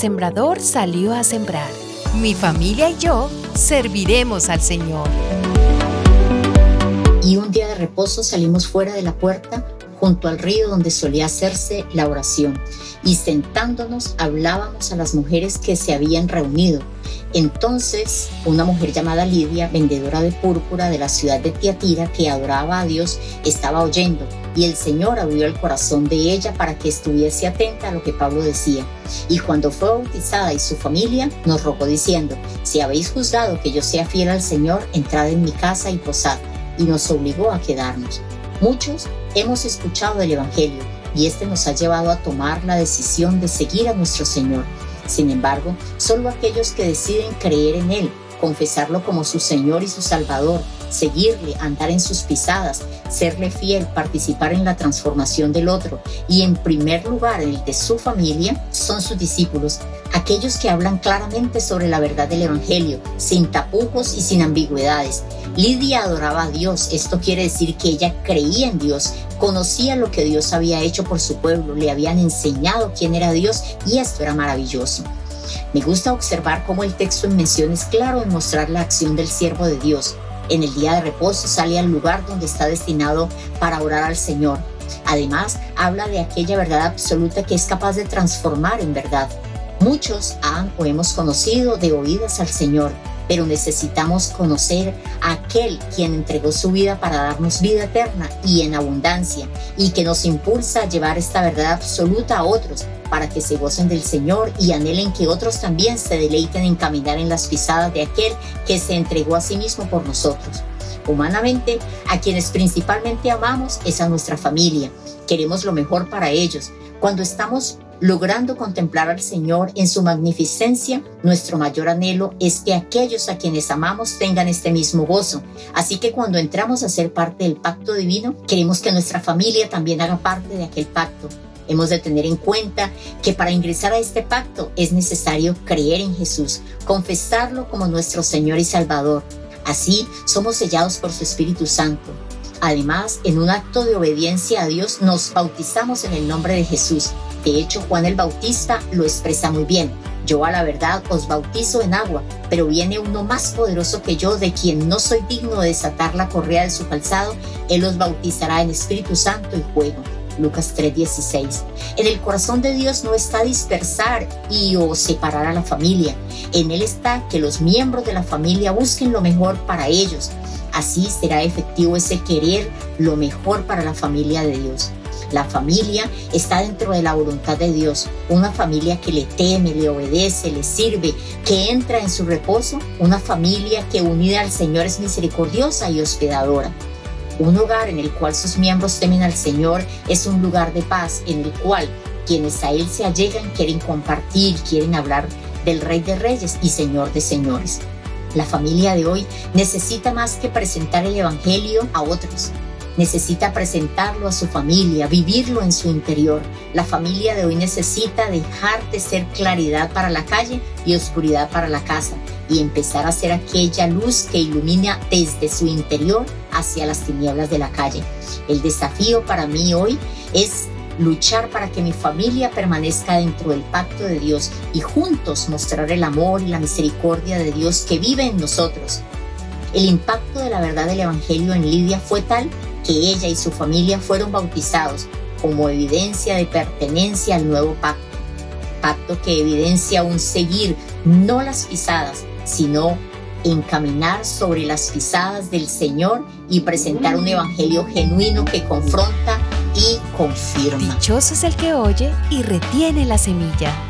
sembrador salió a sembrar. Mi familia y yo serviremos al Señor. Y un día de reposo salimos fuera de la puerta junto al río donde solía hacerse la oración, y sentándonos hablábamos a las mujeres que se habían reunido. Entonces, una mujer llamada Lidia, vendedora de púrpura de la ciudad de Tiatira, que adoraba a Dios, estaba oyendo, y el Señor abrió el corazón de ella para que estuviese atenta a lo que Pablo decía. Y cuando fue bautizada y su familia, nos rogó diciendo, si habéis juzgado que yo sea fiel al Señor, entrad en mi casa y posad. Y nos obligó a quedarnos. Muchos hemos escuchado del Evangelio y este nos ha llevado a tomar la decisión de seguir a nuestro Señor. Sin embargo, solo aquellos que deciden creer en Él, confesarlo como su Señor y su Salvador, seguirle, andar en sus pisadas, serle fiel, participar en la transformación del otro y en primer lugar el de su familia, son sus discípulos, aquellos que hablan claramente sobre la verdad del Evangelio, sin tapujos y sin ambigüedades. Lidia adoraba a Dios, esto quiere decir que ella creía en Dios, conocía lo que Dios había hecho por su pueblo, le habían enseñado quién era Dios y esto era maravilloso. Me gusta observar cómo el texto en mención es claro en mostrar la acción del siervo de Dios. En el día de reposo sale al lugar donde está destinado para orar al Señor. Además, habla de aquella verdad absoluta que es capaz de transformar en verdad. Muchos han o hemos conocido de oídas al Señor, pero necesitamos conocer a aquel quien entregó su vida para darnos vida eterna y en abundancia, y que nos impulsa a llevar esta verdad absoluta a otros para que se gocen del Señor y anhelen que otros también se deleiten en caminar en las pisadas de aquel que se entregó a sí mismo por nosotros. Humanamente, a quienes principalmente amamos es a nuestra familia. Queremos lo mejor para ellos. Cuando estamos logrando contemplar al Señor en su magnificencia, nuestro mayor anhelo es que aquellos a quienes amamos tengan este mismo gozo. Así que cuando entramos a ser parte del pacto divino, queremos que nuestra familia también haga parte de aquel pacto. Hemos de tener en cuenta que para ingresar a este pacto es necesario creer en Jesús, confesarlo como nuestro Señor y Salvador. Así somos sellados por su Espíritu Santo. Además, en un acto de obediencia a Dios nos bautizamos en el nombre de Jesús. De hecho, Juan el Bautista lo expresa muy bien. Yo a la verdad os bautizo en agua, pero viene uno más poderoso que yo, de quien no soy digno de desatar la correa de su calzado. Él os bautizará en Espíritu Santo y fuego. Lucas 3:16. En el corazón de Dios no está dispersar y o separar a la familia. En Él está que los miembros de la familia busquen lo mejor para ellos. Así será efectivo ese querer lo mejor para la familia de Dios. La familia está dentro de la voluntad de Dios, una familia que le teme, le obedece, le sirve, que entra en su reposo, una familia que unida al Señor es misericordiosa y hospedadora. Un hogar en el cual sus miembros temen al Señor es un lugar de paz en el cual quienes a Él se allegan quieren compartir, quieren hablar del Rey de Reyes y Señor de Señores. La familia de hoy necesita más que presentar el Evangelio a otros. Necesita presentarlo a su familia, vivirlo en su interior. La familia de hoy necesita dejar de ser claridad para la calle y oscuridad para la casa y empezar a ser aquella luz que ilumina desde su interior hacia las tinieblas de la calle. El desafío para mí hoy es luchar para que mi familia permanezca dentro del pacto de Dios y juntos mostrar el amor y la misericordia de Dios que vive en nosotros. El impacto de la verdad del Evangelio en Lidia fue tal que ella y su familia fueron bautizados como evidencia de pertenencia al nuevo pacto. Pacto que evidencia un seguir, no las pisadas, sino encaminar sobre las pisadas del Señor y presentar un evangelio genuino que confronta y confirma. Dichoso es el que oye y retiene la semilla.